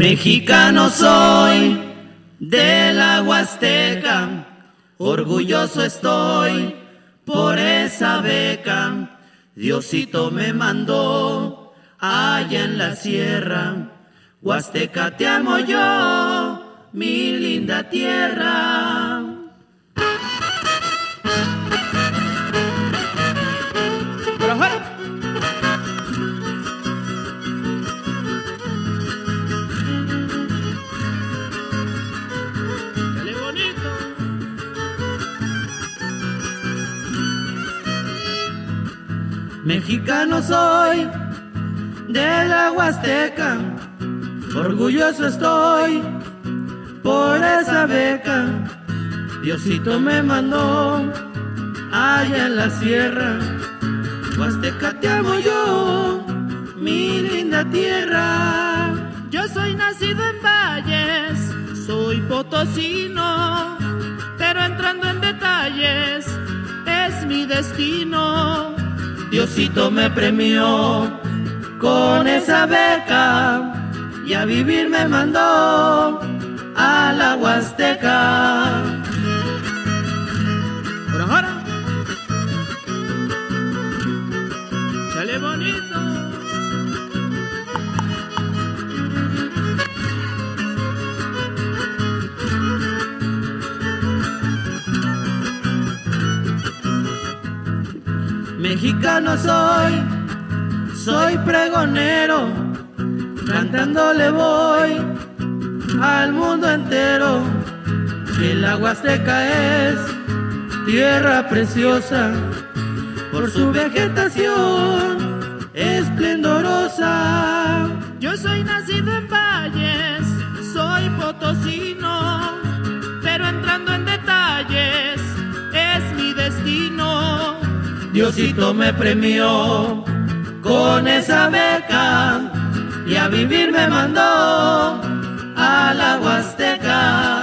Mexicano soy de la Huasteca, orgulloso estoy por esa beca. Diosito me mandó allá en la sierra, Huasteca te amo yo, mi linda tierra. Mexicano soy de la Huasteca, orgulloso estoy por esa beca. Diosito me mandó allá en la sierra, Huasteca te amo yo, mi linda tierra. Yo soy nacido en Valles, soy potosino, pero entrando en detalles es mi destino Diosito me premió con esa beca y a vivir me mandó a la Huasteca. Mexicano soy, soy pregonero, cantándole voy al mundo entero. Que la Huasteca es tierra preciosa por su vegetación esplendorosa. Yo soy nacido en Valles, soy potosino, Diosito me premió con esa beca y a vivir me mandó a la Huasteca.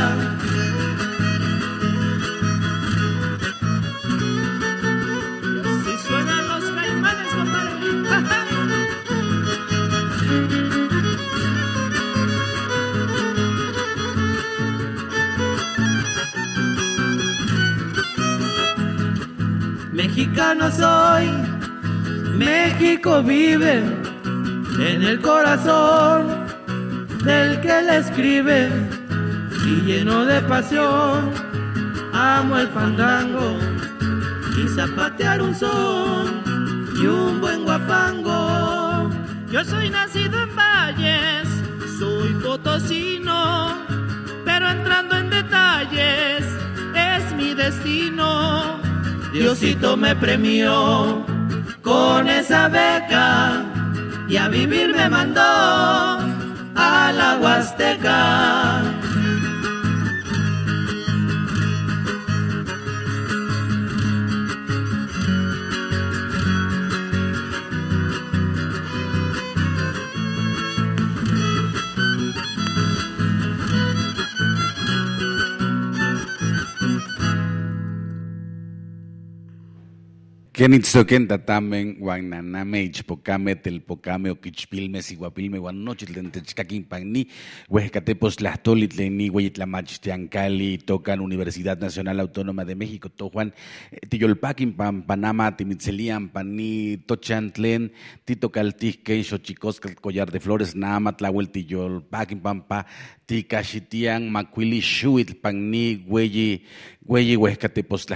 Mexicano soy, México vive en el corazón del que le escribe y lleno de pasión. Amo el fandango y zapatear un son y un buen guapango. Yo soy nacido en Valles, soy potosino, pero entrando en detalles es mi destino. Diosito me premió con esa beca y a vivir me mandó a la Huasteca. Kenitzoken tatamen, guananame, ichpocame, telpocame, oquichpilme, siguapilme, guanochitlen, techcaquinpagni, huescatepos, tlastolitleni, hueyitlamachtiancali, tocan Universidad Nacional Autónoma de México, tojuan, tiyolpaquin, pan, panama, timitzelian, pani, tochantlen, titocaltisque, xochicoscal, collar de flores, nama, tlahuel, tiyolpaquin, pampa, tikashitian, macuili, xuitl, panni, hueyi, hueyi, huescatepos,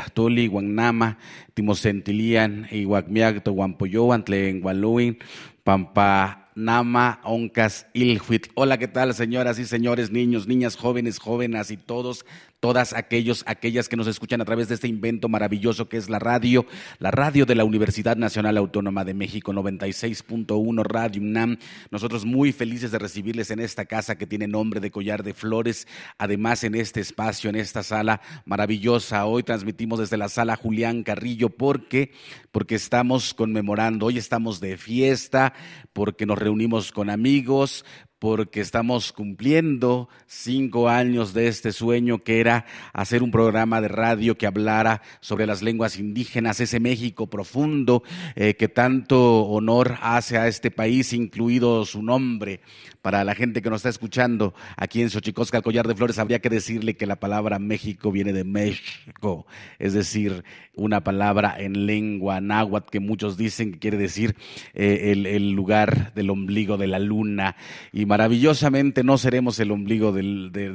guanama, timosentilian, ihuacmiac, tohuampoyoan, tlen gualuin, pampa Nama Oncas Ilhuit. Hola, ¿qué tal, señoras y señores, niños, niñas, jóvenes, jóvenes y todos, todas aquellos, aquellas que nos escuchan a través de este invento maravilloso que es la radio, la radio de la Universidad Nacional Autónoma de México, 96.1 Radio UNAM. Nosotros muy felices de recibirles en esta casa que tiene nombre de Collar de Flores, además en este espacio, en esta sala maravillosa. Hoy transmitimos desde la sala Julián Carrillo porque porque estamos conmemorando, hoy estamos de fiesta, porque nos reunimos con amigos, porque estamos cumpliendo cinco años de este sueño que era hacer un programa de radio que hablara sobre las lenguas indígenas, ese México profundo eh, que tanto honor hace a este país, incluido su nombre. Para la gente que nos está escuchando aquí en Xochicosca, el collar de flores, habría que decirle que la palabra México viene de México, es decir, una palabra en lengua náhuatl que muchos dicen que quiere decir eh, el, lugar del ombligo de la luna. Y maravillosamente no seremos el ombligo de,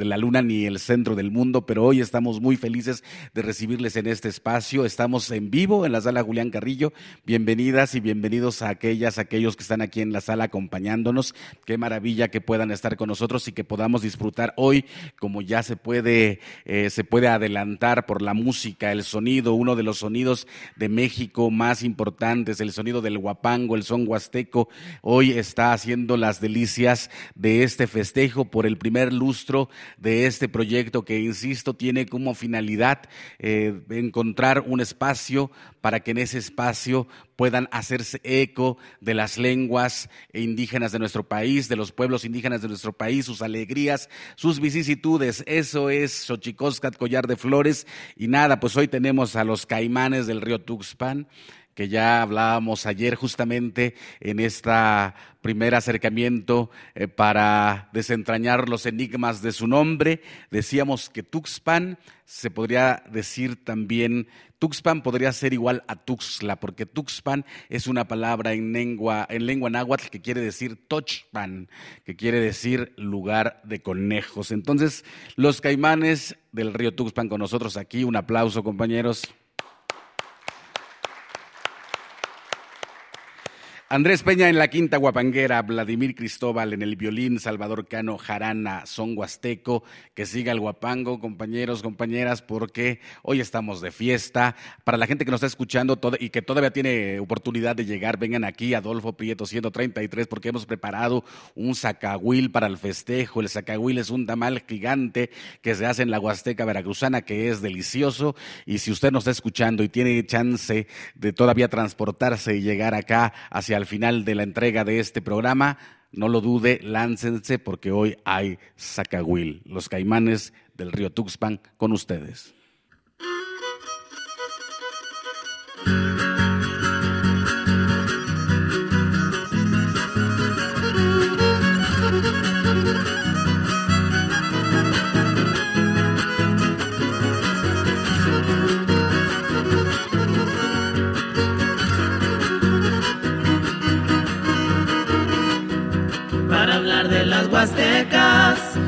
la luna ni el centro del mundo, pero hoy estamos muy felices de recibirles en este espacio. Estamos en vivo en la sala Julián Carrillo. Bienvenidas y bienvenidos a aquellas, aquellos que están aquí en la sala acompañándonos. Qué maravilla que puedan estar con nosotros y que podamos disfrutar hoy, como ya se puede, eh, se puede adelantar por la música, el sonido, uno de los sonidos de México más importantes, el sonido del guapango, el son huasteco, hoy está haciendo las delicias de este festejo por el primer lustro de este proyecto que, insisto, tiene como finalidad eh, encontrar un espacio para que en ese espacio puedan hacerse eco de las lenguas indígenas de nuestro país, de los pueblos indígenas de nuestro país, sus alegrías, sus vicisitudes. Eso es Xochicoscat, Collar de Flores. Y nada, pues hoy tenemos a los caimanes del río Tuxpan que ya hablábamos ayer justamente en este primer acercamiento eh, para desentrañar los enigmas de su nombre. Decíamos que Tuxpan se podría decir también, Tuxpan podría ser igual a Tuxtla, porque Tuxpan es una palabra en lengua, en lengua náhuatl que quiere decir Tochpan, que quiere decir lugar de conejos. Entonces, los caimanes del río Tuxpan con nosotros aquí, un aplauso compañeros. Andrés Peña en la quinta guapanguera, Vladimir Cristóbal en el violín, Salvador Cano Jarana, son huasteco, que siga el guapango, compañeros, compañeras, porque hoy estamos de fiesta. Para la gente que nos está escuchando y que todavía tiene oportunidad de llegar, vengan aquí, Adolfo Prieto 133, porque hemos preparado un zacahuil para el festejo. El zacahuil es un tamal gigante que se hace en la Huasteca Veracruzana, que es delicioso. Y si usted nos está escuchando y tiene chance de todavía transportarse y llegar acá hacia al final de la entrega de este programa, no lo dude, láncense porque hoy hay Zacahuil, los caimanes del río Tuxpan con ustedes.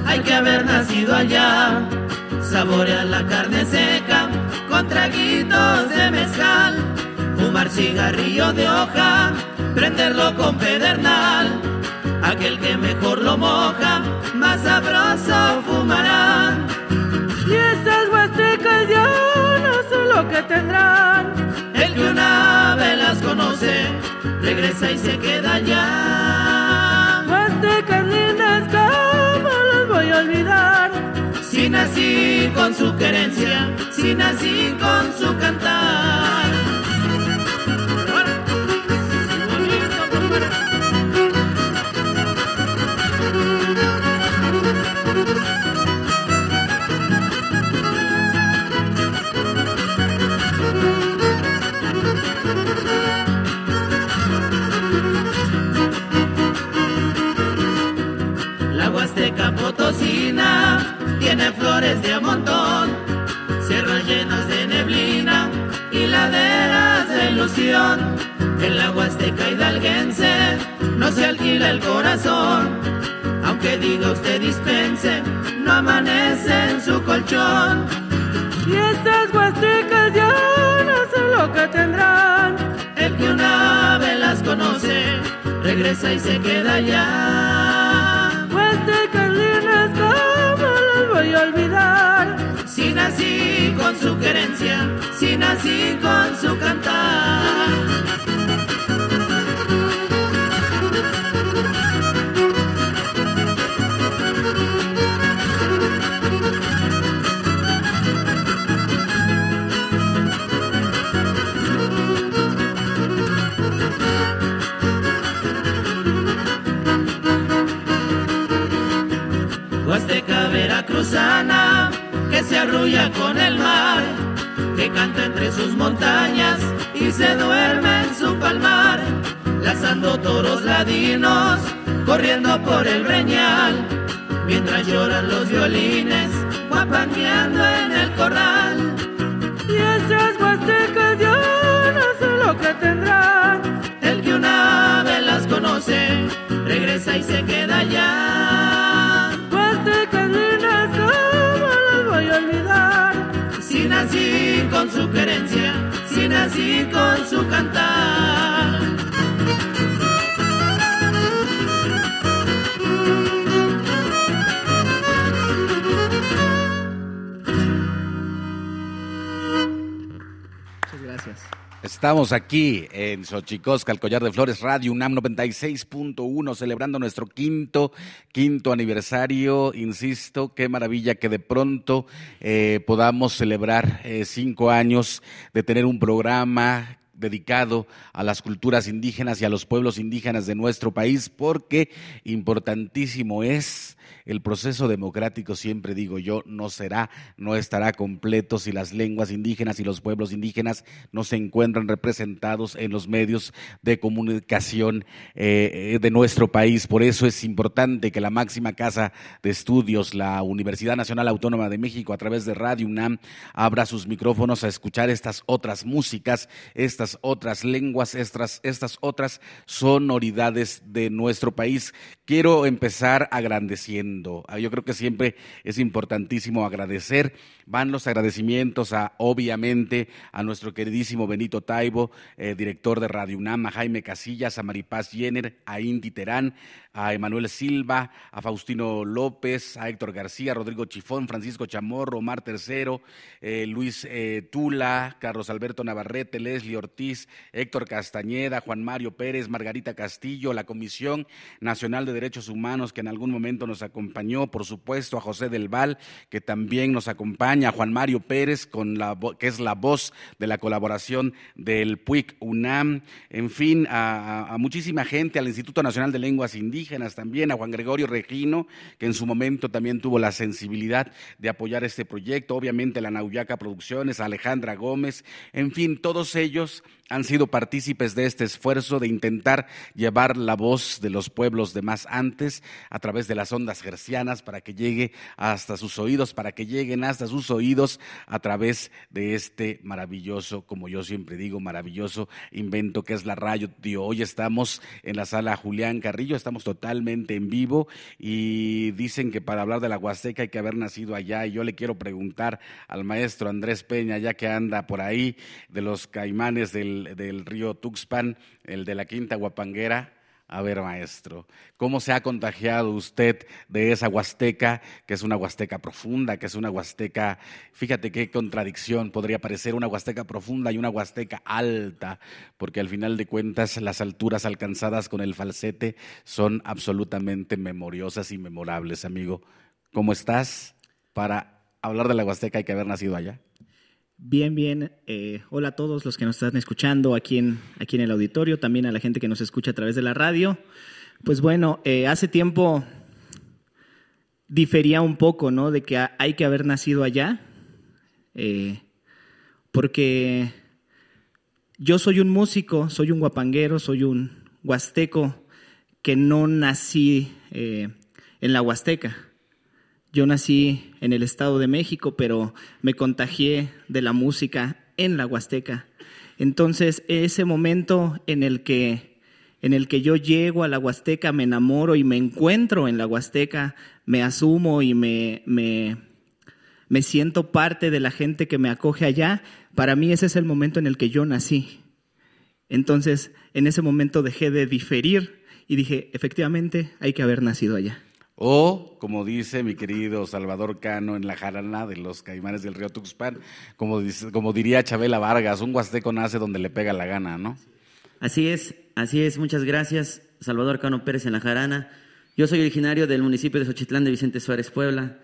Hay que haber nacido allá. Saborear la carne seca con traguitos de mezcal. Fumar cigarrillo de hoja, prenderlo con pedernal. Aquel que mejor lo moja, más sabroso fumará. Y estas huastecas ya no sé lo que tendrán. El que una vez las conoce, regresa y se queda allá. ¿Cómo los voy a olvidar? Si nací con su querencia, si nací con su cantar. Ilusión. El agua Huasteca hidalguense no se alquila el corazón, aunque diga usted dispense, no amanece en su colchón. Y estas huastecas ya no sé lo que tendrán, el que una vez las conoce regresa y se queda allá. Huastecas lindas, nací con su querencia, si nací con su cantar. Huasteca veracruzana se arrulla con el mar, que canta entre sus montañas y se duerme en su palmar, lazando toros ladinos, corriendo por el breñal, mientras lloran los violines, guapangueando en el corral. Y esas huastecas yo no sé lo que tendrán. El que una vez las conoce, regresa y se queda allá. Nací con su querencia, si nací con su cantar. Estamos aquí en Xochicosca, el Collar de Flores, Radio UNAM 96.1, celebrando nuestro quinto, quinto aniversario. Insisto, qué maravilla que de pronto eh, podamos celebrar eh, cinco años de tener un programa dedicado a las culturas indígenas y a los pueblos indígenas de nuestro país, porque importantísimo es el proceso democrático, siempre digo yo, no será, no estará completo si las lenguas indígenas y los pueblos indígenas no se encuentran representados en los medios de comunicación eh, de nuestro país. Por eso es importante que la máxima casa de estudios, la Universidad Nacional Autónoma de México, a través de Radio UNAM, abra sus micrófonos a escuchar estas otras músicas, estas otras lenguas, estas, estas otras sonoridades de nuestro país. Quiero empezar agradeciendo. Ah, Yo creo que siempre es importantísimo agradecer. Van los agradecimientos a, obviamente, a nuestro queridísimo Benito Taibo, eh, director de Radio UNAM, a Jaime Casillas, a Maripaz Jenner, a Indy Terán, a Emanuel Silva, a Faustino López, a Héctor García, Rodrigo Chifón, Francisco Chamorro, Omar Tercero, eh, Luis eh, Tula, Carlos Alberto Navarrete, Leslie Ortiz, Héctor Castañeda, Juan Mario Pérez, Margarita Castillo, la Comisión Nacional de Derechos Humanos que en algún momento nos acompañó, por supuesto, a José del Val, que también nos acompaña, a Juan Mario Pérez, con la, que es la voz de la colaboración del PUIC UNAM, en fin, a muchísima gente, al Instituto Nacional de Lenguas Indígenas también, a Juan Gregorio Regino, que en su momento también tuvo la sensibilidad de apoyar este proyecto, obviamente la Nauyaca Producciones, a Alejandra Gómez, en fin, todos ellos han sido partícipes de este esfuerzo de intentar llevar la voz de los pueblos de más antes a través de las ondas gercianas para que llegue hasta sus oídos, para que lleguen hasta sus oídos a través de este maravilloso, como yo siempre digo, maravilloso invento que es la radio. Hoy estamos en la sala Julián Carrillo, estamos totalmente en vivo y dicen que para hablar de la Huasteca hay que haber nacido allá y yo le quiero preguntar al maestro Andrés Peña, ya que anda por ahí, de los caimanes del, del río Tuxpan, el de la Quinta Guapanguera. A ver, maestro, ¿cómo se ha contagiado usted de esa huasteca, que es una huasteca profunda, que es una huasteca, fíjate qué contradicción, podría parecer una huasteca profunda y una huasteca alta, porque al final de cuentas las alturas alcanzadas con el falsete son absolutamente memoriosas y memorables, amigo. ¿Cómo estás? Para hablar de la huasteca hay que haber nacido allá. Bien, bien. Eh, hola a todos los que nos están escuchando aquí en, aquí en el auditorio, también a la gente que nos escucha a través de la radio. Pues bueno, eh, hace tiempo difería un poco, ¿no? De que ha- hay que haber nacido allá, eh, porque yo soy un músico, soy un guapanguero, soy un huasteco que no nací eh, en la Huasteca. Yo nací en el Estado de México, pero me contagié de la música en la Huasteca. Entonces, ese momento en el que en el que yo llego a la Huasteca, me enamoro y me encuentro en la Huasteca, me asumo y me, me, me siento parte de la gente que me acoge allá, para mí ese es el momento en el que yo nací. Entonces, en ese momento dejé de diferir y dije, efectivamente, hay que haber nacido allá. O, como dice mi querido Salvador Cano en la jarana de los caimanes del río Tuxpan, como, diría Chabela Vargas, un huasteco nace donde le pega la gana, ¿no? Así es, así es. Muchas gracias, Salvador Cano Pérez en la jarana. Yo soy originario del municipio de Xochitlán de Vicente Suárez, Puebla.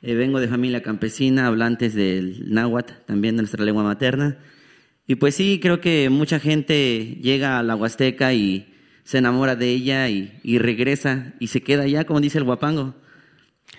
Eh, vengo de familia campesina, hablantes del náhuatl, también de nuestra lengua materna. Y pues sí, creo que mucha gente llega a la Huasteca y se enamora de ella y, regresa y se queda allá, como dice el guapango.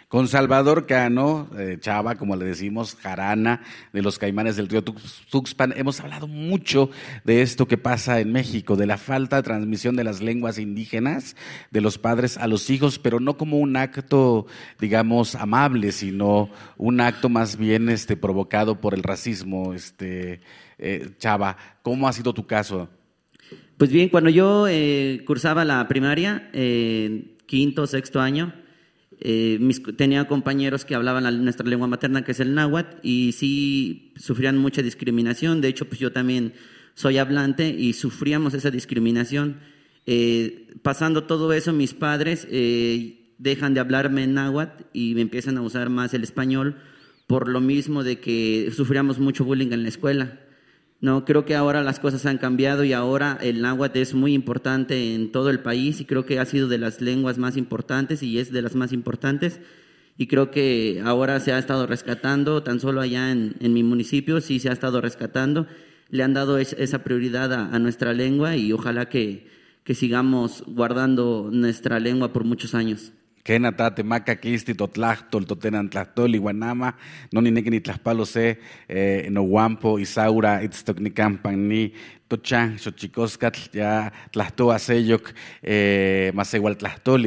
Con Salvador Cano, eh, Chava, como le decimos, Jarana, de los caimanes del río Tuxpan, hemos hablado mucho de esto que pasa en México, de la falta de transmisión de las lenguas indígenas de los padres a los hijos, pero no como un acto, digamos, amable, sino un acto más bien este, provocado por el racismo. Este, eh, Chava, ¿cómo ha sido tu caso? Pues bien, cuando yo eh, cursaba la primaria, eh, quinto, sexto año, eh, tenía compañeros que hablaban nuestra lengua materna, que es el náhuatl, y sí sufrían mucha discriminación. De hecho, pues yo también soy hablante y sufríamos esa discriminación. pasando todo eso, mis padres dejan de hablarme en náhuatl y me empiezan a usar más el español por lo mismo de que sufríamos mucho bullying en la escuela. No, creo que ahora las cosas han cambiado y ahora el náhuatl es muy importante en todo el país y creo que ha sido de las lenguas más importantes y es de las más importantes. Y creo que ahora se ha estado rescatando, tan solo allá en, mi municipio sí se ha estado rescatando. Le han dado esa prioridad a, nuestra lengua y ojalá que, que sigamos guardando nuestra lengua por muchos años. Kenata, Temaca, Kisti, Totlachtol, Totenan, Tlachtol, Iguanama, no ni ni Tlaxpalo se, eh, Nohuampo, Isaura, Itztocnicampan, ni Tochan, Xochicoscatl, ya Tlahtoa, Seyok, eh,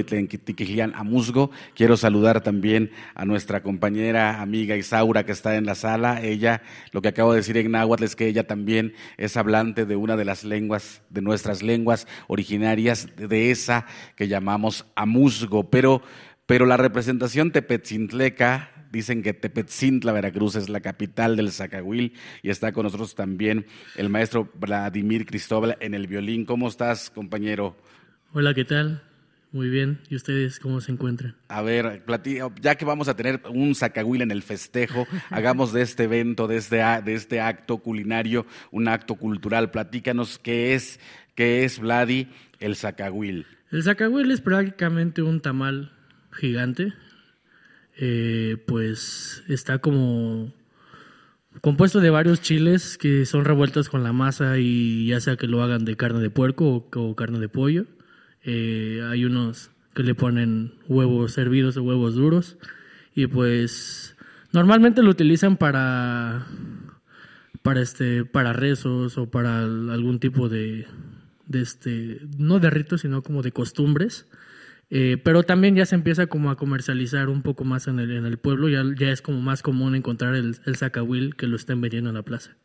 Tlenquitiquilian, Amusgo. Quiero saludar también a nuestra compañera, amiga Isaura, que está en la sala. Ella, lo que acabo de decir en náhuatl es que ella también es hablante de una de las lenguas, de nuestras lenguas originarias, de esa que llamamos Amusgo. Pero, pero la representación tepetzintleca Dicen que Tepetzintla, Veracruz, es la capital del Zacahuil y está con nosotros también el maestro Vladimir Cristóbal en el violín. ¿Cómo estás, compañero? Hola, ¿qué tal? Muy bien. ¿Y ustedes cómo se encuentran? A ver, ya que vamos a tener un Zacahuil en el festejo, hagamos de este evento, de este, de este acto culinario, un acto cultural. Platícanos qué es, qué es, Vladi, el Zacahuil. El Zacahuil es prácticamente un tamal gigante, eh, pues está como compuesto de varios chiles que son revueltos con la masa y ya sea que lo hagan de carne de puerco o, carne de pollo. Eh, hay unos que le ponen huevos hervidos o huevos duros y pues normalmente lo utilizan para para este para rezos o para algún tipo de, de este no de ritos sino como de costumbres eh, pero también ya se empieza como a comercializar un poco más en el, en el pueblo, ya, ya es como más común encontrar el, el sacahuil que lo estén vendiendo en la plaza.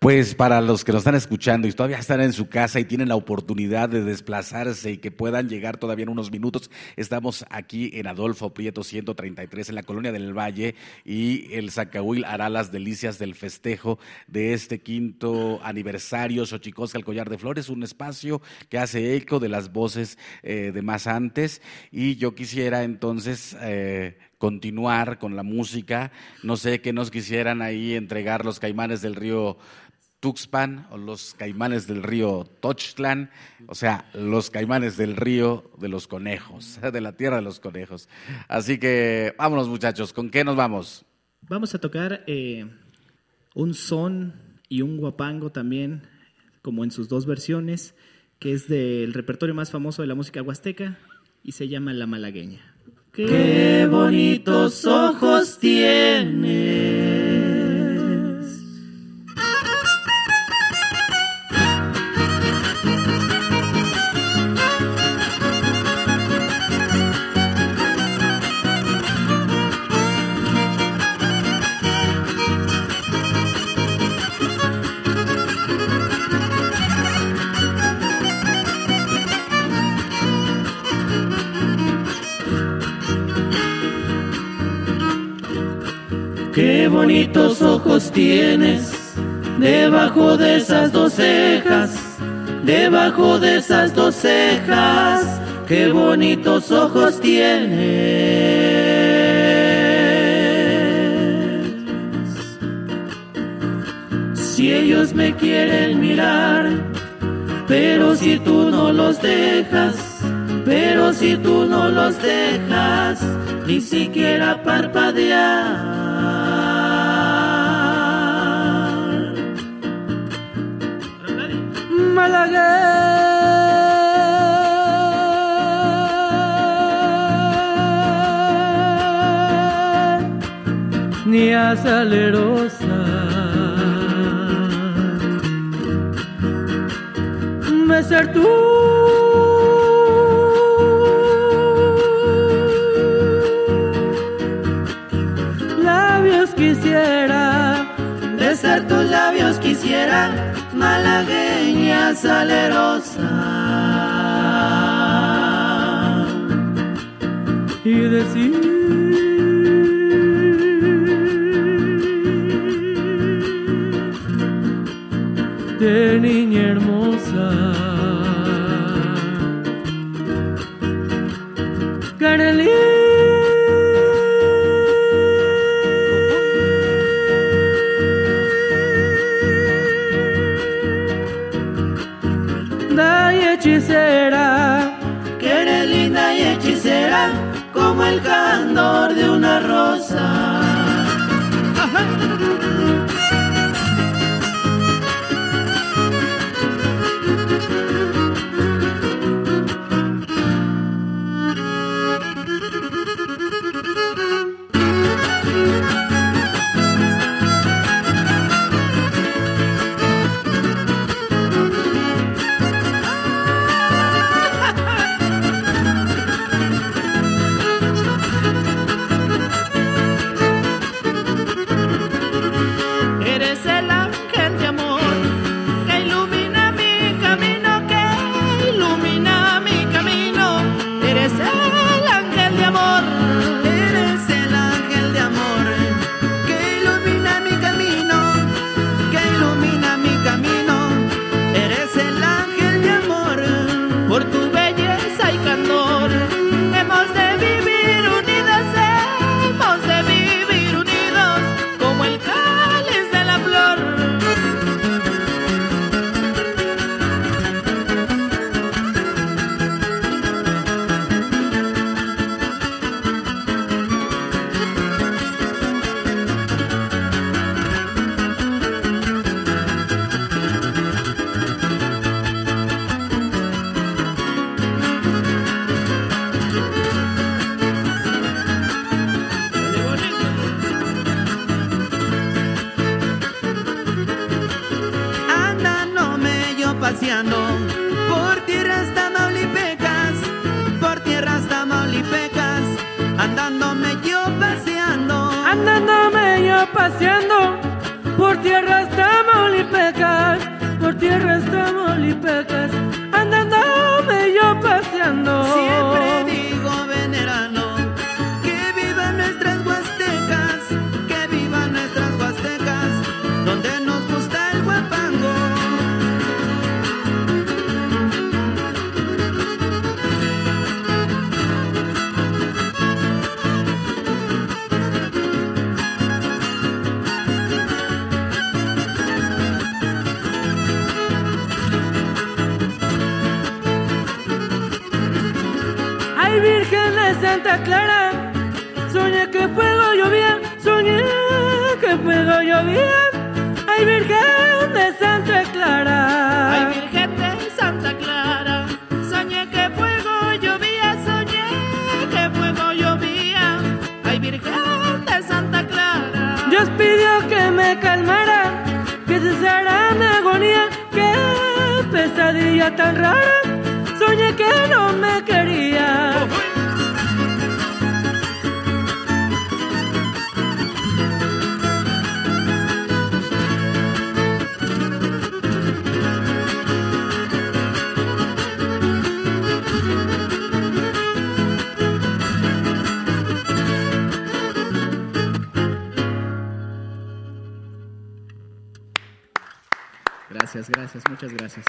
Pues para los que nos están escuchando y todavía están en su casa y tienen la oportunidad de desplazarse y que puedan llegar todavía en unos minutos, estamos aquí en Adolfo Prieto 133 en la colonia del Valle y el Zacahuil hará las delicias del festejo de este quinto aniversario Xochicosca el Collar de Flores, un espacio que hace eco de las voces eh, de más antes y yo quisiera entonces eh, continuar con la música. No sé qué nos quisieran ahí entregar los caimanes del río Tuxpan o los caimanes del río Tochtlán, o sea, los caimanes del río de los conejos, de la tierra de los conejos. Así que vámonos muchachos, ¿con qué nos vamos? Vamos a tocar eh, un son y un guapango también, como en sus dos versiones, que es del repertorio más famoso de la música huasteca y se llama La Malagueña. Qué bonitos ojos tiene Qué bonitos ojos tienes debajo de esas dos cejas, debajo de esas dos cejas qué bonitos ojos tienes. Si ellos me quieren mirar, pero si tú no los dejas, pero si tú no los dejas, ni siquiera parpadear. Malagueña ni a salerosa. Besar tú. Labios quisiera, Besar tus labios quisiera, malagueña salerosa. y decir Santa Clara, soñé que fuego llovía, soñé que fuego llovía. Ay, Virgen de Santa Clara. Ay, Virgen de Santa Clara, soñé que fuego llovía, soñé que fuego llovía. Ay, Virgen de Santa Clara. Dios pidió que me calmara, que cesara mi agonía, qué pesadilla tan rara. Soñé que no me quería. Gracias, gracias, muchas gracias.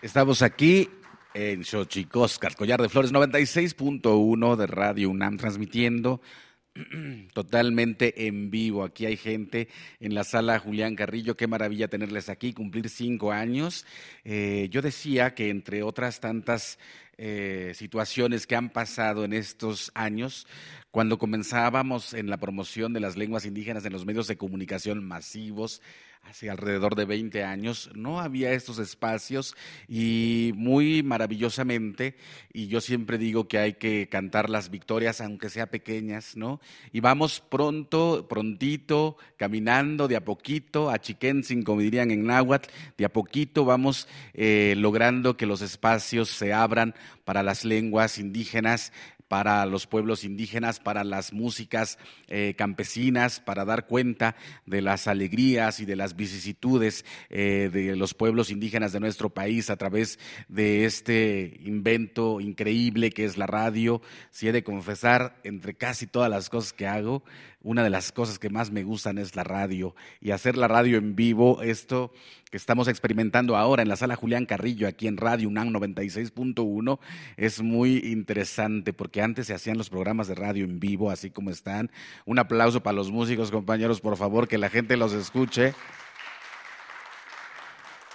Estamos aquí en Xochicóscar, Collar de Flores 96.1 de Radio UNAM, transmitiendo totalmente en vivo. Aquí hay gente en la sala Julián Carrillo. Qué maravilla tenerles aquí, cumplir cinco años. Eh, yo decía que entre otras tantas eh, situaciones que han pasado en estos años, cuando comenzábamos en la promoción de las lenguas indígenas en los medios de comunicación masivos, hace alrededor de 20 años, no había estos espacios y muy maravillosamente, y yo siempre digo que hay que cantar las victorias, aunque sea pequeñas, ¿no? Y vamos pronto, prontito, caminando de a poquito, a Chiquensin, como dirían en náhuatl, de a poquito vamos eh, logrando que los espacios se abran para las lenguas indígenas para los pueblos indígenas, para las músicas eh, campesinas, para dar cuenta de las alegrías y de las vicisitudes eh, de los pueblos indígenas de nuestro país a través de este invento increíble que es la radio. Si he de confesar, entre casi todas las cosas que hago, una de las cosas que más me gustan es la radio y hacer la radio en vivo, esto que estamos experimentando ahora en la sala Julián Carrillo, aquí en Radio UNAM 96.1, es muy interesante porque antes se hacían los programas de radio en vivo, así como están. Un aplauso para los músicos, compañeros, por favor, que la gente los escuche.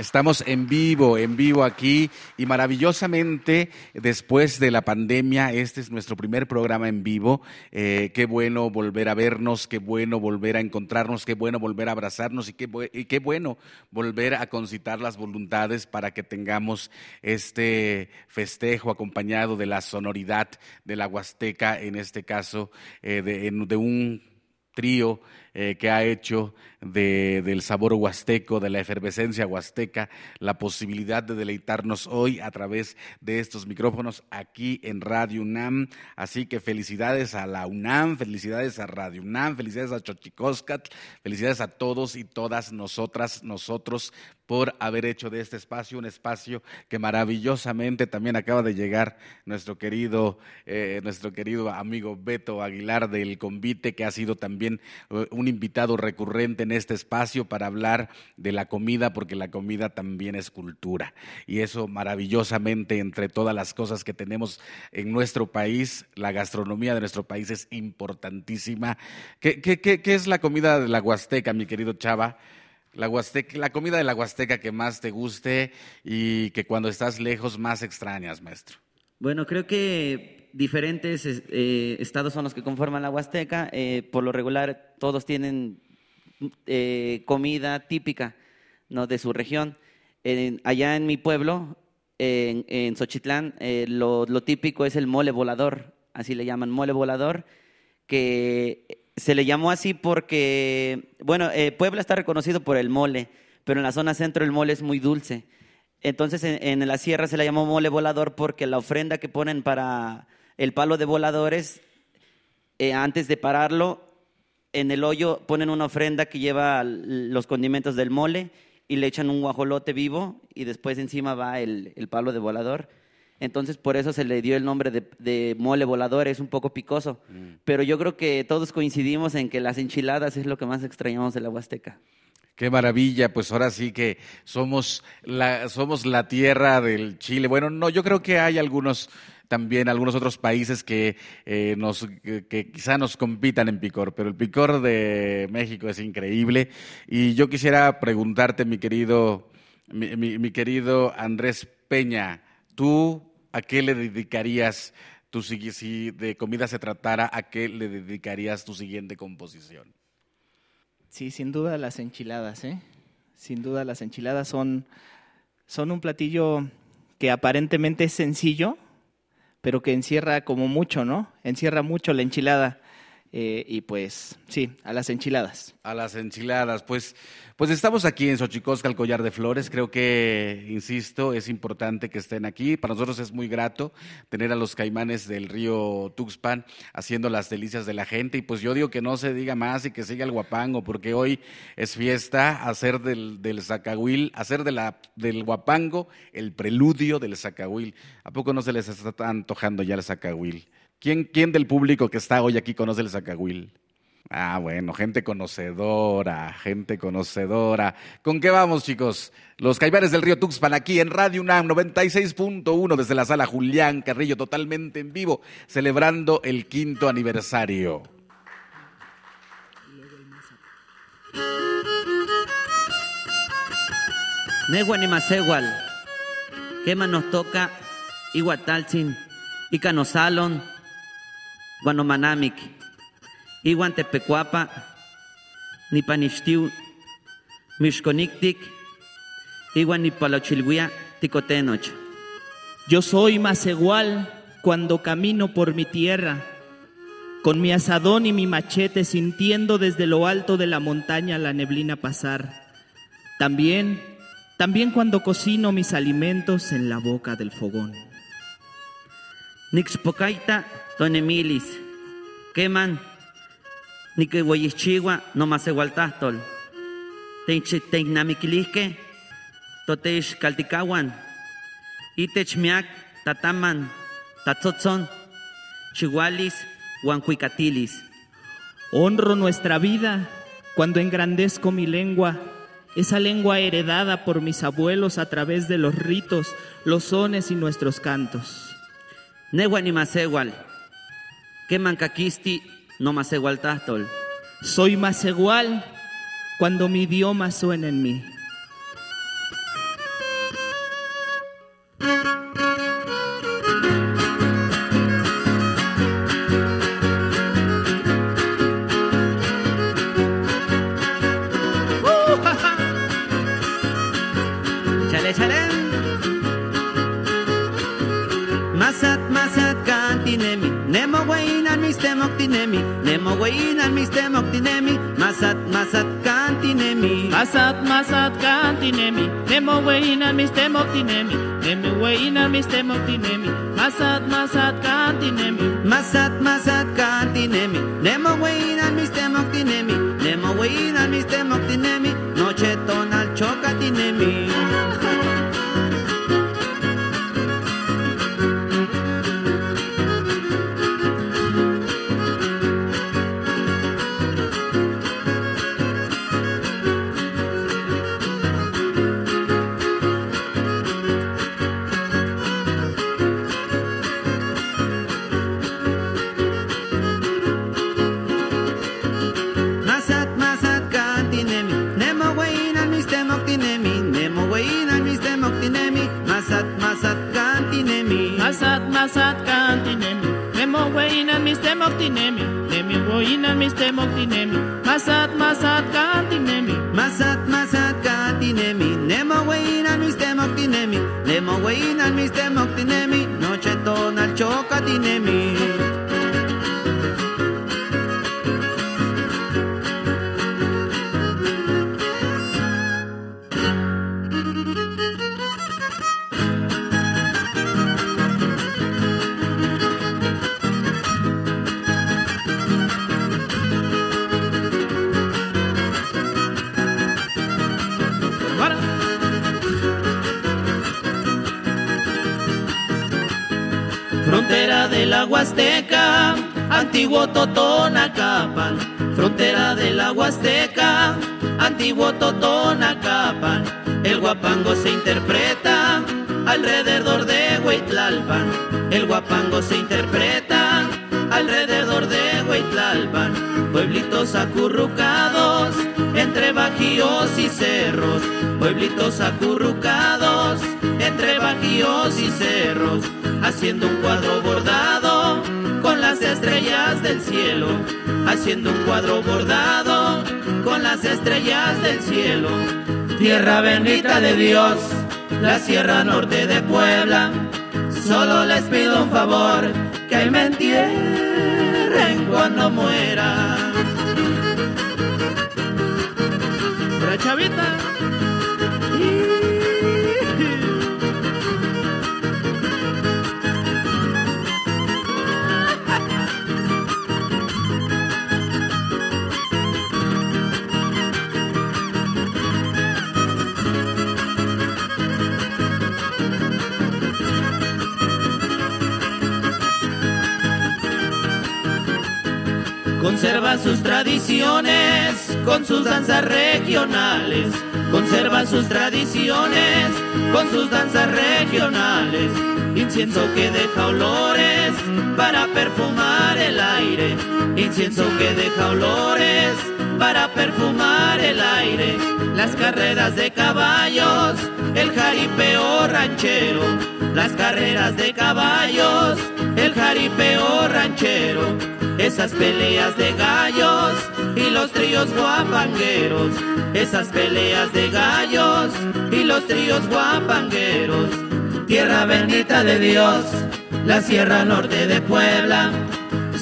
Estamos en vivo, en vivo aquí y maravillosamente después de la pandemia, este es nuestro primer programa en vivo. Eh, qué bueno volver a vernos, qué bueno volver a encontrarnos, qué bueno volver a abrazarnos y qué, y qué bueno volver a concitar las voluntades para que tengamos este festejo acompañado de la sonoridad de la Huasteca, en este caso eh, de, de un trío eh, que ha hecho de, del sabor huasteco, de la efervescencia huasteca, la posibilidad de deleitarnos hoy a través de estos micrófonos aquí en Radio UNAM. Así que felicidades a la UNAM, felicidades a Radio UNAM, felicidades a Chochicoscat, felicidades a todos y todas nosotras, nosotros, por haber hecho de este espacio un espacio que maravillosamente también acaba de llegar nuestro querido, eh, nuestro querido amigo Beto Aguilar del Convite, que ha sido también eh, un invitado recurrente en este espacio para hablar de la comida, porque la comida también es cultura. Y eso maravillosamente, entre todas las cosas que tenemos en nuestro país, la gastronomía de nuestro país es importantísima. ¿Qué, qué, qué es la comida de la Huasteca, mi querido Chava? La, la comida de la Huasteca que más te guste y que cuando estás lejos más extrañas, maestro. Bueno, creo que diferentes eh, estados son los que conforman la Huasteca. Eh, por lo regular, todos tienen eh, comida típica ¿no? de su región. allá en mi pueblo, en, en Xochitlán, lo, lo típico es el mole volador, así le llaman, mole volador, que se le llamó así porque, bueno, Puebla está reconocido por el mole, pero en la zona centro el mole es muy dulce. Entonces en, la sierra se le llamó mole volador porque la ofrenda que ponen para el palo de voladores, eh, antes de pararlo, en el hoyo ponen una ofrenda que lleva los condimentos del mole y le echan un guajolote vivo y después encima va el palo de volador. Entonces, por eso se le dio el nombre de, mole volador, es un poco picoso. Mm. Pero yo creo que todos coincidimos en que las enchiladas es lo que más extrañamos de la Huasteca. Qué maravilla, pues ahora sí que somos la, somos la tierra del Chile. Bueno, no, yo creo que hay algunos también algunos otros países que eh, nos que quizá nos compitan en picor, pero el picor de México es increíble y yo quisiera preguntarte, mi querido mi querido Andrés Peña, tú ¿a qué le dedicarías tu si de comida se tratara, a qué le dedicarías tu siguiente composición? Sí, sin duda las enchiladas, ¿eh? Sin duda las enchiladas son, son un platillo que aparentemente es sencillo, pero que encierra como mucho, ¿no? Encierra mucho la enchilada. Eh, y pues sí, a las enchiladas. A las enchiladas, pues, pues estamos aquí en Xochicosca, el collar de flores. Creo que, insisto, es importante que estén aquí. Para nosotros es muy grato tener a los caimanes del río Tuxpan haciendo las delicias de la gente. Y pues yo digo que no se diga más y que siga el guapango, porque hoy es fiesta, hacer del, del zacahuil, hacer de la, del guapango el preludio del zacahuil. ¿A poco no se les está antojando ya el zacahuil? ¿Quién, del público que está hoy aquí conoce el zacahuil? Ah, bueno, gente conocedora, gente conocedora. ¿Con qué vamos, chicos? Los Caibares del Río Tuxpan aquí en Radio UNAM 96.1 desde la sala Julián Carrillo, totalmente en vivo, celebrando el quinto aniversario. Nehuan y Masehual, ¿qué más nos toca? Iguataltzin, Icanosalon, Guanomanamic, Iguan Tepecuapa, Nipanixtiu, Mixconictic, Ticotenoch. Yo soy más igual cuando camino por mi tierra, con mi asadón y mi machete sintiendo desde lo alto de la montaña la neblina pasar. También, también cuando cocino mis alimentos en la boca del fogón. Nixpocaita, Tonemilis, Queman, Niquehuayixchigua, no más igualtastol. Teinamiquilisque, Toteix Calticahuan, Itechmiac, Tataman, Tatzotzon, Chihualis, Huancuicatilis. Honro nuestra vida cuando engrandezco mi lengua, esa lengua heredada por mis abuelos a través de los ritos, los sones y nuestros cantos. Nehuan y Masehual, Queman Caquisti, no más igualtastol. Soy más igual cuando mi idioma suena en mí. mistemoktinemi, nemi weina mistemoktinemi, masat masat kantinemi, masat masat kantinemi, nemo weina mistemoktinemi, nemo weina mistemoktinemi. Huasteca, antiguo Totonacapan. Frontera de la Huasteca, antiguo Totonacapan. El guapango se interpreta alrededor de Huitlalpan. El guapango se interpreta alrededor de Huitlalpan. Pueblitos acurrucados entre bajíos y cerros. Pueblitos acurrucados entre bajíos y cerros. Haciendo un cuadro bordado con las estrellas del cielo. Haciendo un cuadro bordado con las estrellas del cielo. Tierra bendita de Dios, la Sierra Norte de Puebla. Solo les pido un favor, que me entierren cuando muera. Chavita. Conserva sus tradiciones con sus danzas regionales. Conserva sus tradiciones con sus danzas regionales. Incienso que deja olores para perfumar el aire. Incienso que deja olores para perfumar el aire. Las carreras de caballos, el jaripeo ranchero. Las carreras de caballos, el jaripeo ranchero. Esas peleas de gallos y los tríos guapangueros. Esas peleas de gallos y los tríos guapangueros. Tierra bendita de Dios, la Sierra Norte de Puebla.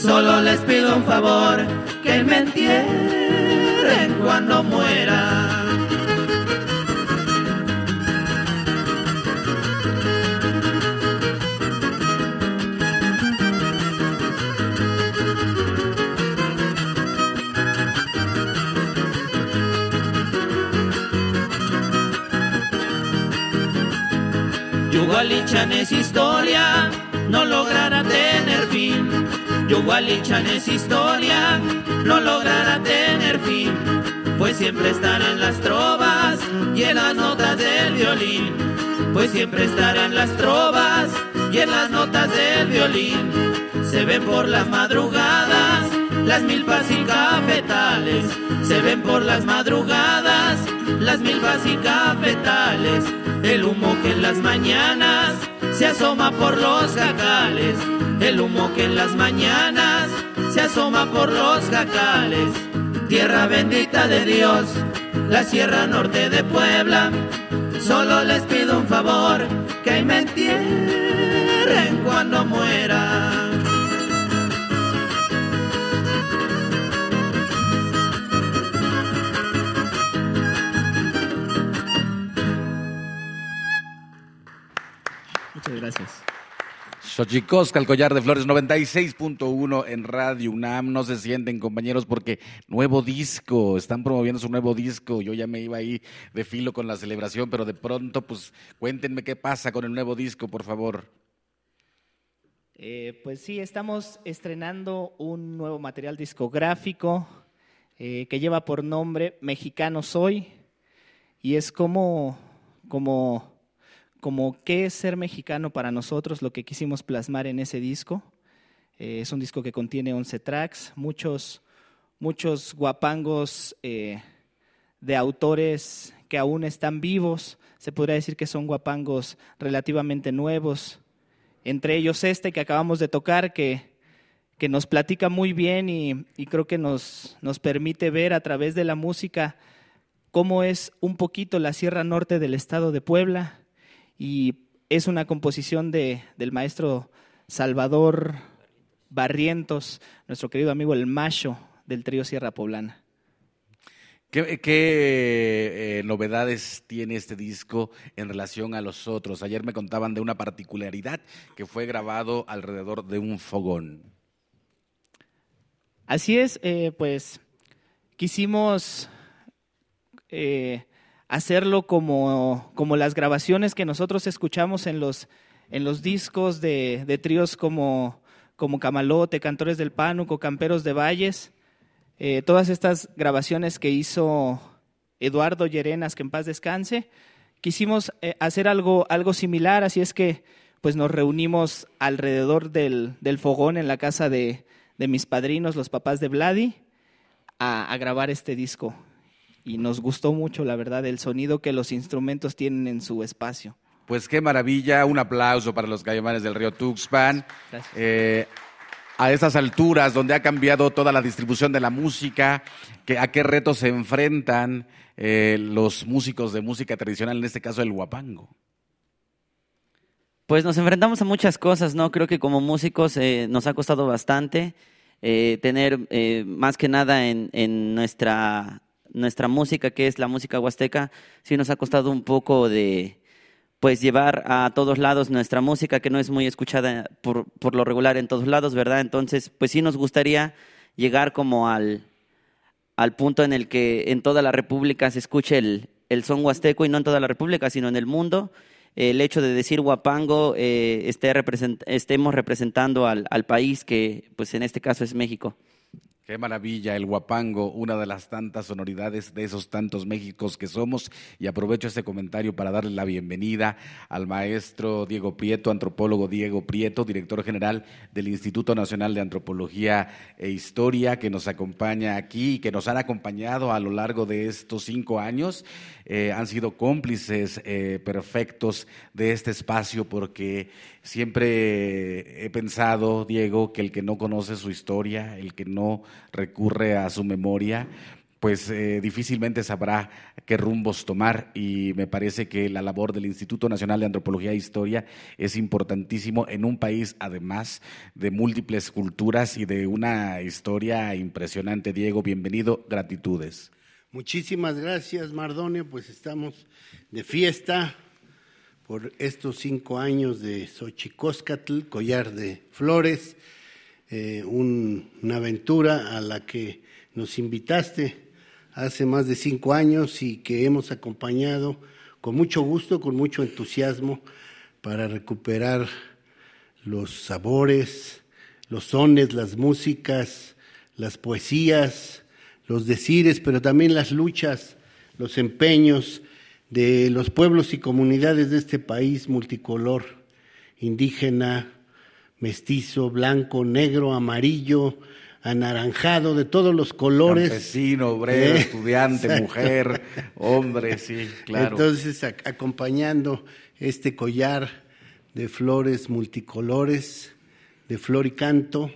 Solo les pido un favor, que me entierren cuando muera. Yugualichan es historia, no logrará tener fin. Yugualichan es historia, no logrará tener fin. Pues siempre estará en las trovas y en las notas del violín. Pues siempre estará en las trovas y en las notas del violín. Se ven por las madrugadas las milpas y cafetales. Se ven por las madrugadas las milpas y cafetales. El humo que en las mañanas se asoma por los jacales. El humo que en las mañanas se asoma por los jacales. Tierra bendita de Dios, la Sierra Norte de Puebla. Solo les pido un favor, que me entierren cuando muera. Xochicosca, el collar de flores 96.1 en Radio UNAM. No se sienten, compañeros, porque nuevo disco, están promoviendo su nuevo disco. Yo ya me iba ahí de filo con la celebración, pero de pronto, pues cuéntenme qué pasa con el nuevo disco, por favor. Eh, pues sí, estamos estrenando un nuevo material discográfico eh, que lleva por nombre Mexicano Soy y es como, como, como qué es ser mexicano para nosotros, lo que quisimos plasmar en ese disco. Eh, es un disco que contiene 11 tracks, muchos, muchos guapangos eh, de autores que aún están vivos. Se podría decir que son guapangos relativamente nuevos. Entre ellos este que acabamos de tocar, que, que nos platica muy bien y, y creo que nos, nos permite ver a través de la música cómo es un poquito la Sierra Norte del estado de Puebla. Y es una composición de, del maestro Salvador Barrientos, nuestro querido amigo el Macho del trío Sierra Poblana. ¿Qué, qué, eh, novedades tiene este disco en relación a los otros? Ayer me contaban de una particularidad que fue grabado alrededor de un fogón. Así es, eh, pues quisimos eh, hacerlo como, como, las grabaciones que nosotros escuchamos en los, en los discos de, de tríos como, como Camalote, Cantores del Pánuco, Camperos de Valles. Eh, todas estas grabaciones que hizo Eduardo Llerenas, que en paz descanse, quisimos eh, hacer algo, algo similar, así es que pues nos reunimos alrededor del, del fogón en la casa de, de, mis padrinos, los papás de Vladi, a, a grabar este disco. Y nos gustó mucho, la verdad, el sonido que los instrumentos tienen en su espacio. Pues qué maravilla, un aplauso para los Caimanes del Río Tuxpan. Eh, a estas alturas, donde ha cambiado toda la distribución de la música, que, a qué retos se enfrentan eh, los músicos de música tradicional, en este caso el huapango. Pues nos enfrentamos a muchas cosas, ¿no? Creo que como músicos eh, nos ha costado bastante eh, tener eh, más que nada en, en, nuestra, nuestra música, que es la música huasteca, sí nos ha costado un poco de, pues llevar a todos lados nuestra música que no es muy escuchada por, por lo regular en todos lados, ¿verdad? Entonces, pues sí nos gustaría llegar como al, al punto en el que en toda la República se escuche el, el son huasteco y no en toda la República, sino en el mundo. El hecho de decir huapango eh, esté represent estemos representando al, al, país que, pues en este caso es México. Qué maravilla, el guapango, una de las tantas sonoridades de esos tantos Méxicos que somos. Y aprovecho este comentario para darle la bienvenida al maestro Diego Prieto, antropólogo Diego Prieto, director general del Instituto Nacional de Antropología e Historia, que nos acompaña aquí y que nos han acompañado a lo largo de estos cinco años. Eh, han sido cómplices eh, perfectos de este espacio porque siempre he pensado, Diego, que el que no conoce su historia, el que no recurre a su memoria, pues eh, difícilmente sabrá qué rumbos tomar y me parece que la labor del Instituto Nacional de Antropología e Historia es importantísimo en un país además de múltiples culturas y de una historia impresionante. Diego, bienvenido, gratitudes. Muchísimas gracias, Mardonio. Pues estamos de fiesta por estos cinco años de Xochicóscatl, Collar de Flores, eh, una aventura a la que nos invitaste hace más de cinco años y que hemos acompañado con mucho gusto, con mucho entusiasmo para recuperar los sabores, los sones, las músicas, las poesías, los decires, pero también las luchas, los empeños de los pueblos y comunidades de este país multicolor, indígena, mestizo, blanco, negro, amarillo, anaranjado, de todos los colores. Campesino, obrero, ¿Eh? estudiante, mujer, hombre, sí, claro. Entonces, ac- acompañando este collar de flores multicolores, de flor y canto,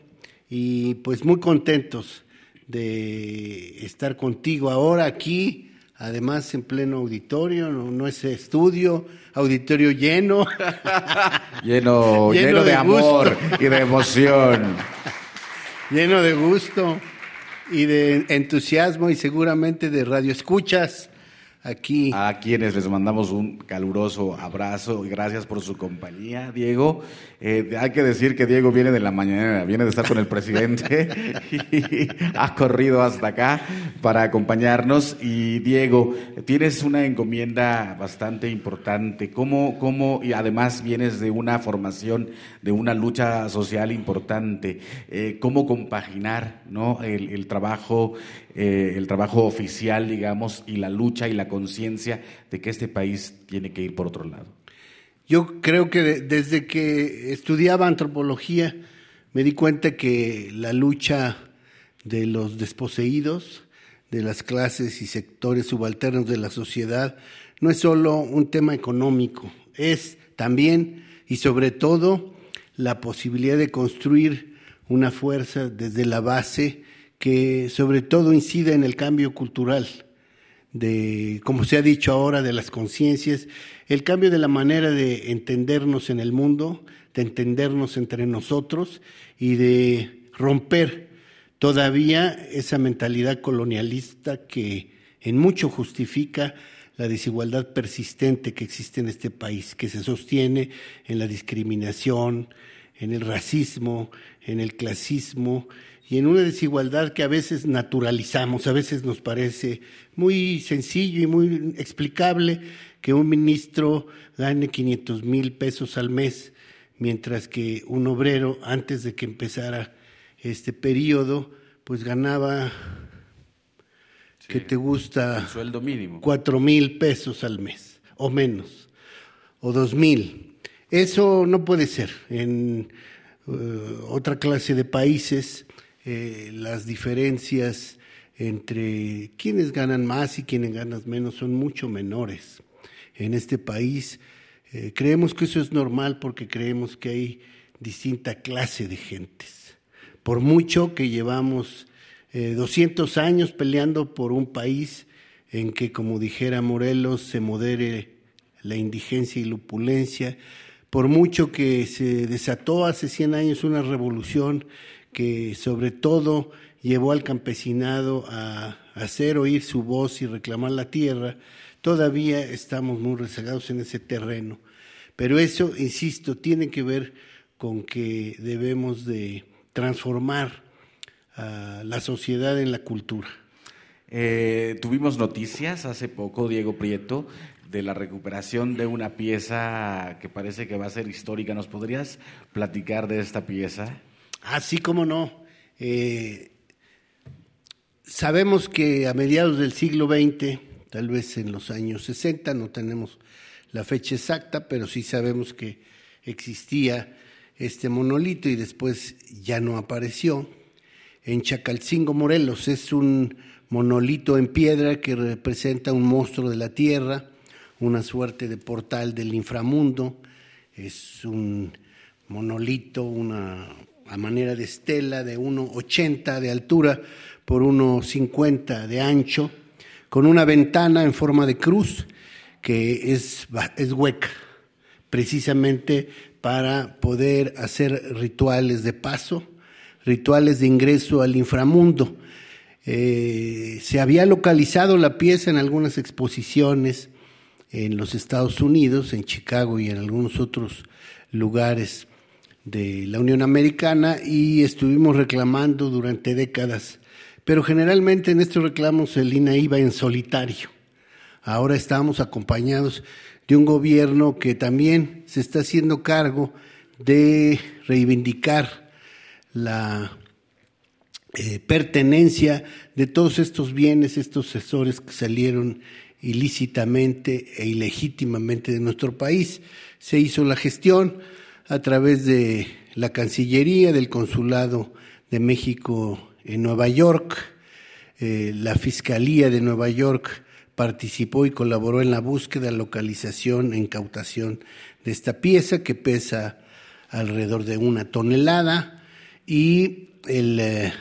y pues muy contentos de estar contigo ahora aquí, además en pleno auditorio, no, no es estudio, auditorio lleno. lleno, Lleno lleno de, de amor y de emoción. lleno de gusto y de entusiasmo y seguramente de radioescuchas aquí. A quienes les mandamos un caluroso abrazo gracias por su compañía, Diego. Eh, hay que decir que Diego viene de la mañana, viene de estar con el presidente y ha corrido hasta acá para acompañarnos. Y Diego, tienes una encomienda bastante importante. ¿Cómo, cómo, y además vienes de una formación, de una lucha social importante. Eh, ¿Cómo compaginar ¿no? el, el trabajo, eh, el trabajo oficial, digamos, y la lucha y la conciencia de que este país tiene que ir por otro lado? Yo creo que de- desde que estudiaba antropología me di cuenta que la lucha de los desposeídos, de las clases y sectores subalternos de la sociedad, no es solo un tema económico, es también y sobre todo la posibilidad de construir una fuerza desde la base que sobre todo incide en el cambio cultural de, como se ha dicho ahora, de las conciencias, el cambio de la manera de entendernos en el mundo, de entendernos entre nosotros y de romper todavía esa mentalidad colonialista que en mucho justifica la desigualdad persistente que existe en este país, que se sostiene en la discriminación, en el racismo, en el clasismo y en una desigualdad que a veces naturalizamos, a veces nos parece muy sencillo y muy explicable que un ministro gane 500 mil pesos al mes, mientras que un obrero, antes de que empezara este periodo, pues ganaba, que te gusta? El sueldo mínimo. cuatro mil pesos al mes o menos o dos mil eso no puede ser en eh, otra clase de países eh, las diferencias entre quienes ganan más y quienes ganan menos son mucho menores. En este país eh, creemos que eso es normal porque creemos que hay distinta clase de gentes. Por mucho que llevamos eh, 200 años peleando por un país en que, como dijera Morelos, se modere la indigencia y la opulencia, por mucho que se desató hace 100 años una revolución que sobre todo llevó al campesinado a hacer oír su voz y reclamar la tierra, todavía estamos muy rezagados en ese terreno. Pero eso, insisto, tiene que ver con que debemos de transformar a la sociedad en la cultura. Eh, tuvimos noticias hace poco, Diego Prieto, de la recuperación de una pieza que parece que va a ser histórica. ¿Nos podrías platicar de esta pieza? Así como no. Eh, sabemos que a mediados del siglo XX, tal vez en los años 60, no tenemos la fecha exacta, pero sí sabemos que existía este monolito y después ya no apareció. En Chacalcingo, Morelos, es un monolito en piedra que representa un monstruo de la tierra, una suerte de portal del inframundo. Es un monolito, una a manera de estela de 1,80 de altura por 1,50 de ancho, con una ventana en forma de cruz que es, es hueca, precisamente para poder hacer rituales de paso, rituales de ingreso al inframundo. Eh, se había localizado la pieza en algunas exposiciones en los Estados Unidos, en Chicago y en algunos otros lugares de la Unión Americana y estuvimos reclamando durante décadas, pero generalmente en estos reclamos el INA iba en solitario. Ahora estamos acompañados de un gobierno que también se está haciendo cargo de reivindicar la eh, pertenencia de todos estos bienes, estos asesores que salieron ilícitamente e ilegítimamente de nuestro país. Se hizo la gestión a través de la Cancillería, del Consulado de México en Nueva York. Eh, la Fiscalía de Nueva York participó y colaboró en la búsqueda, localización e incautación de esta pieza que pesa alrededor de una tonelada y eh,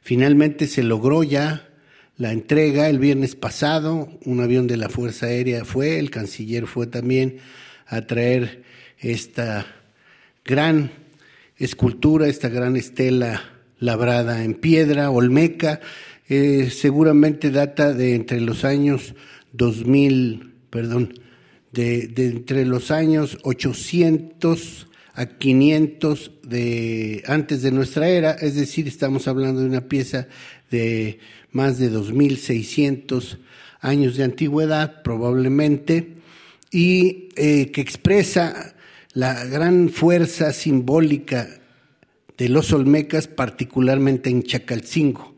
finalmente se logró ya la entrega el viernes pasado, un avión de la Fuerza Aérea fue, el canciller fue también a traer esta gran escultura, esta gran estela labrada en piedra, olmeca, eh, seguramente data de entre los años 2000, perdón, de, entre los años 800 a 500 de antes de nuestra era, es decir, estamos hablando de una pieza de más de 2600 años de antigüedad probablemente y eh, que expresa la gran fuerza simbólica de los olmecas, particularmente en Chacalcingo.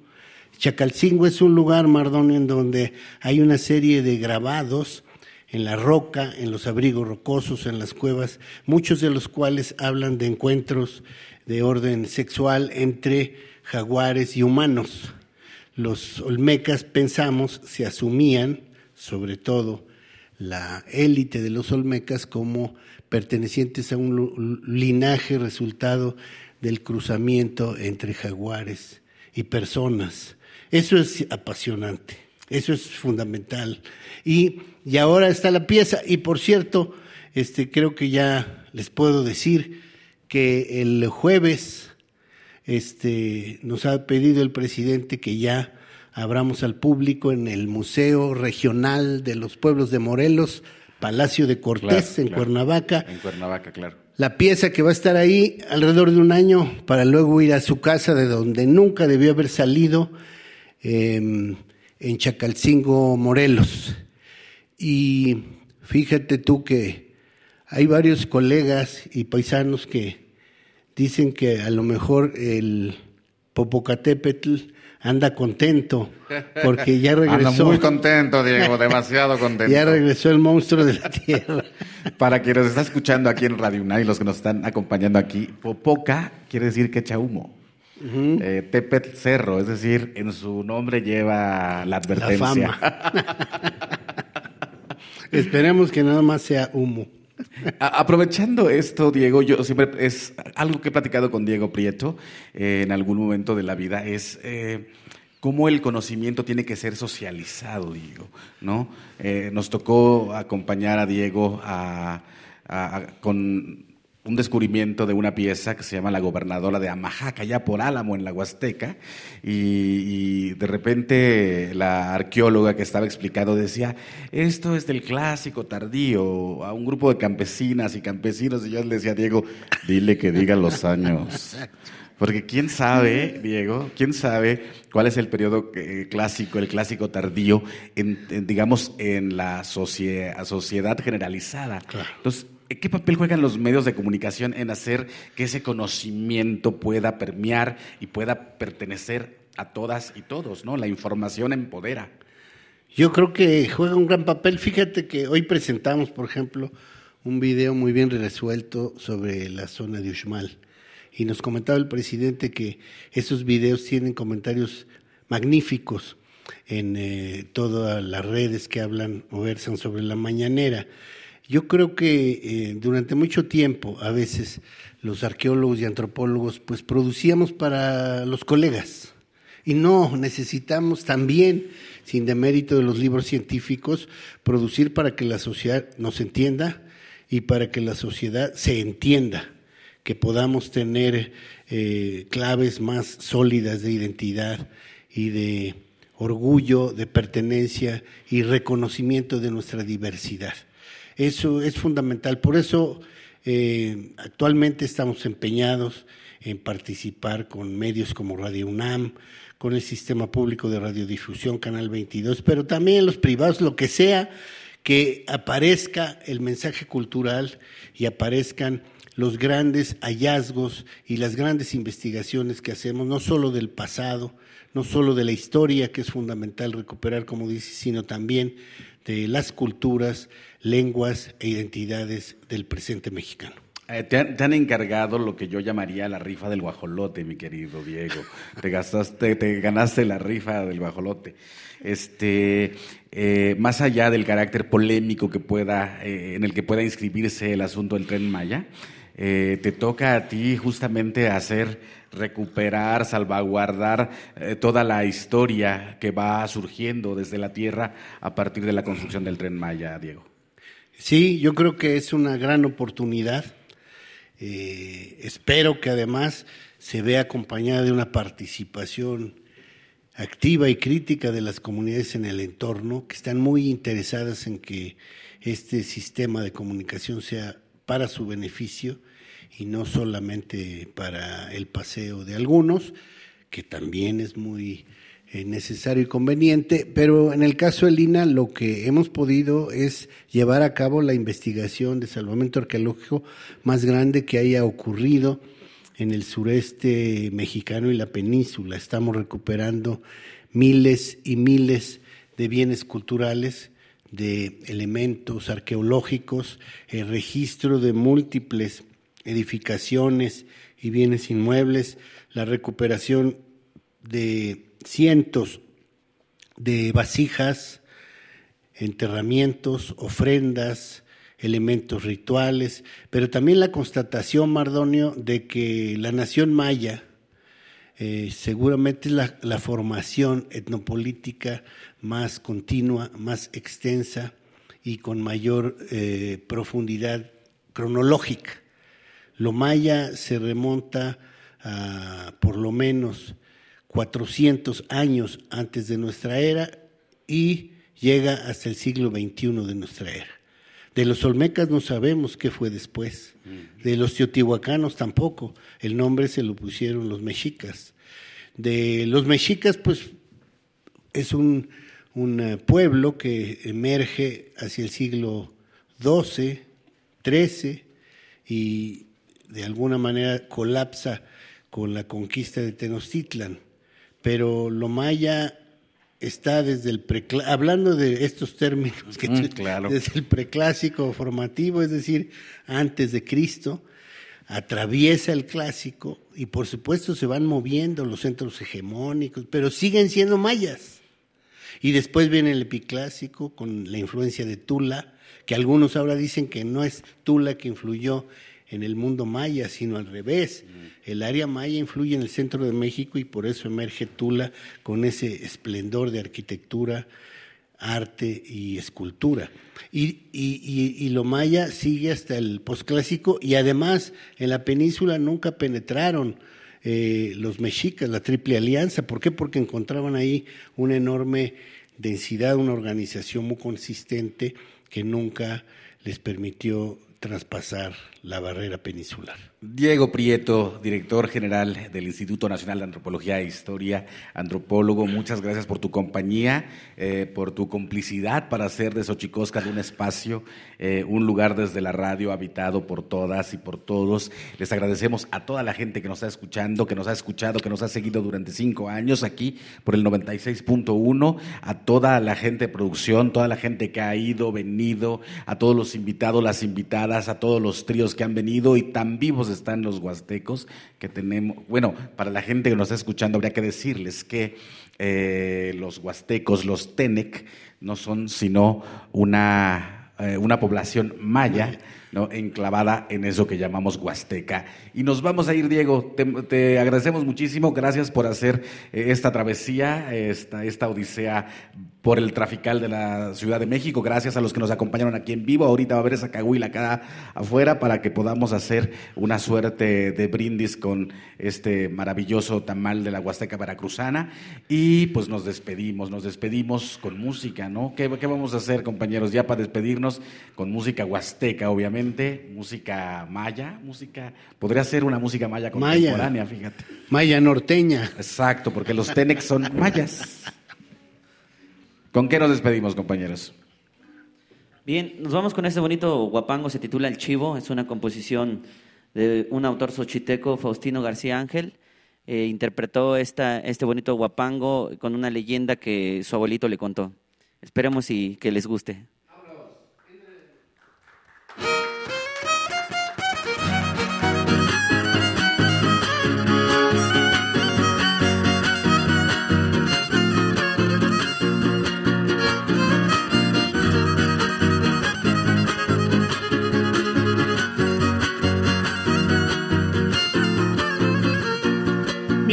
Chacalcingo es un lugar, Mardón, en donde hay una serie de grabados en la roca, en los abrigos rocosos, en las cuevas, muchos de los cuales hablan de encuentros de orden sexual entre jaguares y humanos. Los olmecas, pensamos, se asumían, sobre todo la élite de los olmecas, como pertenecientes a un linaje resultado del cruzamiento entre jaguares y personas. Eso es apasionante, eso es fundamental. Y, y ahora está la pieza. Y por cierto, este, creo que ya les puedo decir que el jueves este, nos ha pedido el presidente que ya abramos al público en el Museo Regional de los Pueblos de Morelos, Palacio de Cortés, en Cuernavaca. En Cuernavaca, claro. La pieza que va a estar ahí alrededor de un año para luego ir a su casa de donde nunca debió haber salido, eh, en Chacalcingo, Morelos. Y fíjate tú que hay varios colegas y paisanos que dicen que a lo mejor el Popocatépetl anda contento porque ya regresó. Anda muy contento, Diego, demasiado contento. ya regresó el monstruo de la tierra. Para quien nos está escuchando aquí en Radio UNAM y los que nos están acompañando aquí, Popoca quiere decir que echa humo. eh, Tepet Cerro, es decir, en su nombre lleva la advertencia. La Esperemos que nada más sea humo. Aprovechando esto, Diego, yo siempre es algo que he platicado con Diego Prieto eh, en algún momento de la vida, es eh, cómo el conocimiento tiene que ser socializado, Diego, ¿no? Eh, nos tocó acompañar a Diego a- con un descubrimiento de una pieza que se llama La Gobernadora de Amajaca, allá por Álamo, en la Huasteca, y, y de repente la arqueóloga que estaba explicando decía, esto es del clásico tardío, a un grupo de campesinas y campesinos, y yo le decía a Diego, dile que diga los años. Porque quién sabe, Diego, quién sabe cuál es el periodo eh, clásico, el clásico tardío, en, en, digamos, en la socie- sociedad generalizada. Entonces, ¿qué papel juegan los medios de comunicación en hacer que ese conocimiento pueda permear y pueda pertenecer a todas y todos, ¿no? La información empodera. Yo creo que juega un gran papel. Fíjate que hoy presentamos, por ejemplo, un video muy bien resuelto sobre la zona de Uxmal. Y nos comentaba el presidente que esos videos tienen comentarios magníficos en eh, todas las redes que hablan o versan sobre la mañanera. Yo creo que eh, durante mucho tiempo, a veces, los arqueólogos y antropólogos, pues producíamos para los colegas. Y no, necesitamos también, sin demérito de los libros científicos, producir para que la sociedad nos entienda y para que la sociedad se entienda, que podamos tener eh, claves más sólidas de identidad y de orgullo, de pertenencia y reconocimiento de nuestra diversidad. Eso es fundamental. Por eso eh, actualmente estamos empeñados en participar con medios como Radio UNAM, con el Sistema Público de Radiodifusión, Canal 22, pero también los privados, lo que sea, que aparezca el mensaje cultural y aparezcan los grandes hallazgos y las grandes investigaciones que hacemos, no solo del pasado, no solo de la historia, que es fundamental recuperar, como dice, sino también de las culturas, lenguas e identidades del presente mexicano. Eh, te, han, encargado lo que yo llamaría la rifa del guajolote, mi querido Diego. te gastaste, te ganaste la rifa del guajolote. Este, eh, más allá del carácter polémico que pueda, eh, en el que pueda inscribirse el asunto del tren Maya, te toca a ti justamente hacer recuperar, salvaguardar eh, toda la historia que va surgiendo desde la Tierra a partir de la construcción del tren Maya, Diego. Sí, yo creo que es una gran oportunidad. Eh, espero que además se vea acompañada de una participación activa y crítica de las comunidades en el entorno, que están muy interesadas en que este sistema de comunicación sea para su beneficio y no solamente para el paseo de algunos, que también es muy eh, necesario y conveniente, pero en el caso de Lina lo que hemos podido es llevar a cabo la investigación de salvamento arqueológico más grande que haya ocurrido en el sureste mexicano y la península. Estamos recuperando miles y miles de bienes culturales, de elementos arqueológicos, el registro de múltiples edificaciones y bienes inmuebles, la recuperación de cientos de vasijas, enterramientos, ofrendas, elementos rituales, pero también la constatación, Mardonio, de que la nación maya eh, seguramente es la, formación etnopolítica más continua, más extensa y con mayor eh, profundidad cronológica. Lo maya se remonta a por lo menos 400 años antes de nuestra era y llega hasta el siglo XXI de nuestra era. De los olmecas no sabemos qué fue después. De los teotihuacanos tampoco. El nombre se lo pusieron los mexicas. De los mexicas, pues es un, un eh, pueblo que emerge hacia el siglo XII, XIII y de alguna manera colapsa con la conquista de Tenochtitlan, pero lo maya está desde el hablando de estos términos que mm, desde el preclásico formativo, es decir, antes de Cristo, atraviesa el clásico y por supuesto se van moviendo los centros hegemónicos, pero siguen siendo mayas. Y después viene el epiclásico con la influencia de Tula, que algunos ahora dicen que no es Tula que influyó en el mundo maya, sino al revés. El área maya influye en el centro de México y por eso emerge Tula con ese esplendor de arquitectura, arte y escultura. Y, y, lo maya sigue hasta el posclásico y además en la península nunca penetraron eh, los mexicas, la triple alianza. ¿Por qué? Porque encontraban ahí una enorme densidad, una organización muy consistente que nunca les permitió traspasar la barrera peninsular. Diego Prieto, director general del Instituto Nacional de Antropología e Historia, antropólogo, muchas gracias por tu compañía, eh, por tu complicidad para hacer de Xochicosca un espacio, eh, un lugar desde la radio habitado por todas y por todos. Les agradecemos a toda la gente que nos está escuchando, que nos ha escuchado, que nos ha seguido durante cinco años aquí por el 96.1, a toda la gente de producción, toda la gente que ha ido, venido, a todos los invitados, las invitadas, a todos los tríos que han venido y tan vivos están los huastecos que tenemos. Bueno, para la gente que nos está escuchando, habría que decirles que eh, los huastecos, los Tenec, no son sino una, eh, una población maya. ¿No? enclavada en eso que llamamos Huasteca. Y nos vamos a ir, Diego. Te, agradecemos muchísimo. Gracias por hacer eh, esta travesía, esta, esta odisea por el trafical de la Ciudad de México. Gracias a los que nos acompañaron aquí en vivo. Ahorita va a haber esa cahuila acá afuera para que podamos hacer una suerte de brindis con este maravilloso tamal de la Huasteca Veracruzana. Y pues nos despedimos, nos despedimos con música, ¿no? ¿Qué, qué vamos a hacer, compañeros? Ya para despedirnos con música huasteca, obviamente, música maya, música, podría ser una música maya contemporánea, fíjate. Maya norteña. Exacto, porque los Tenex son mayas. ¿Con qué nos despedimos, compañeros? Bien, nos vamos con este bonito guapango, se titula El Chivo, es una composición de un autor xochiteco, Faustino García Ángel. Eh, interpretó esta, este bonito guapango con una leyenda que su abuelito le contó. Esperemos y que les guste.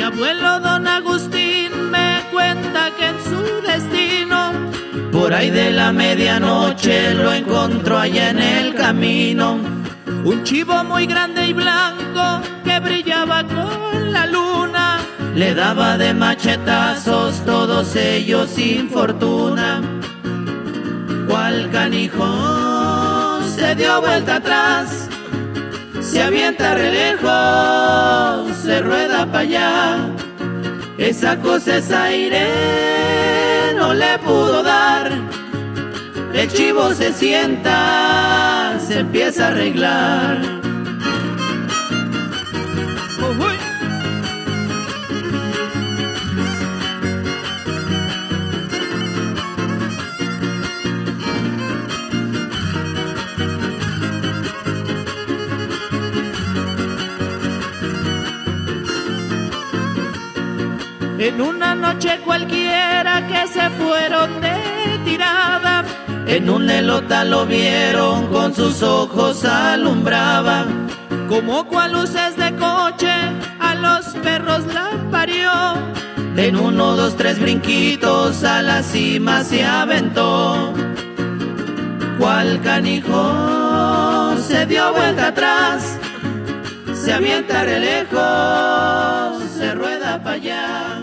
Abuelo don Agustín me cuenta que en su destino, por ahí de la medianoche lo encontró allá en el camino. Un chivo muy grande y blanco que brillaba con la luna, le daba de machetazos todos ellos sin fortuna. Cual canijo se dio vuelta atrás se avienta re lejos, se rueda para allá. Esa cosa es aire, no le pudo dar. El chivo se sienta, se empieza a arreglar. En una noche cualquiera que se fueron de tirada, en un elota lo vieron con sus ojos alumbraba, como cual luces de coche a los perros la parió. En uno, dos, tres brinquitos a la cima se aventó. Cual canijo se dio vuelta atrás, se avienta re lejos, se rueda para allá.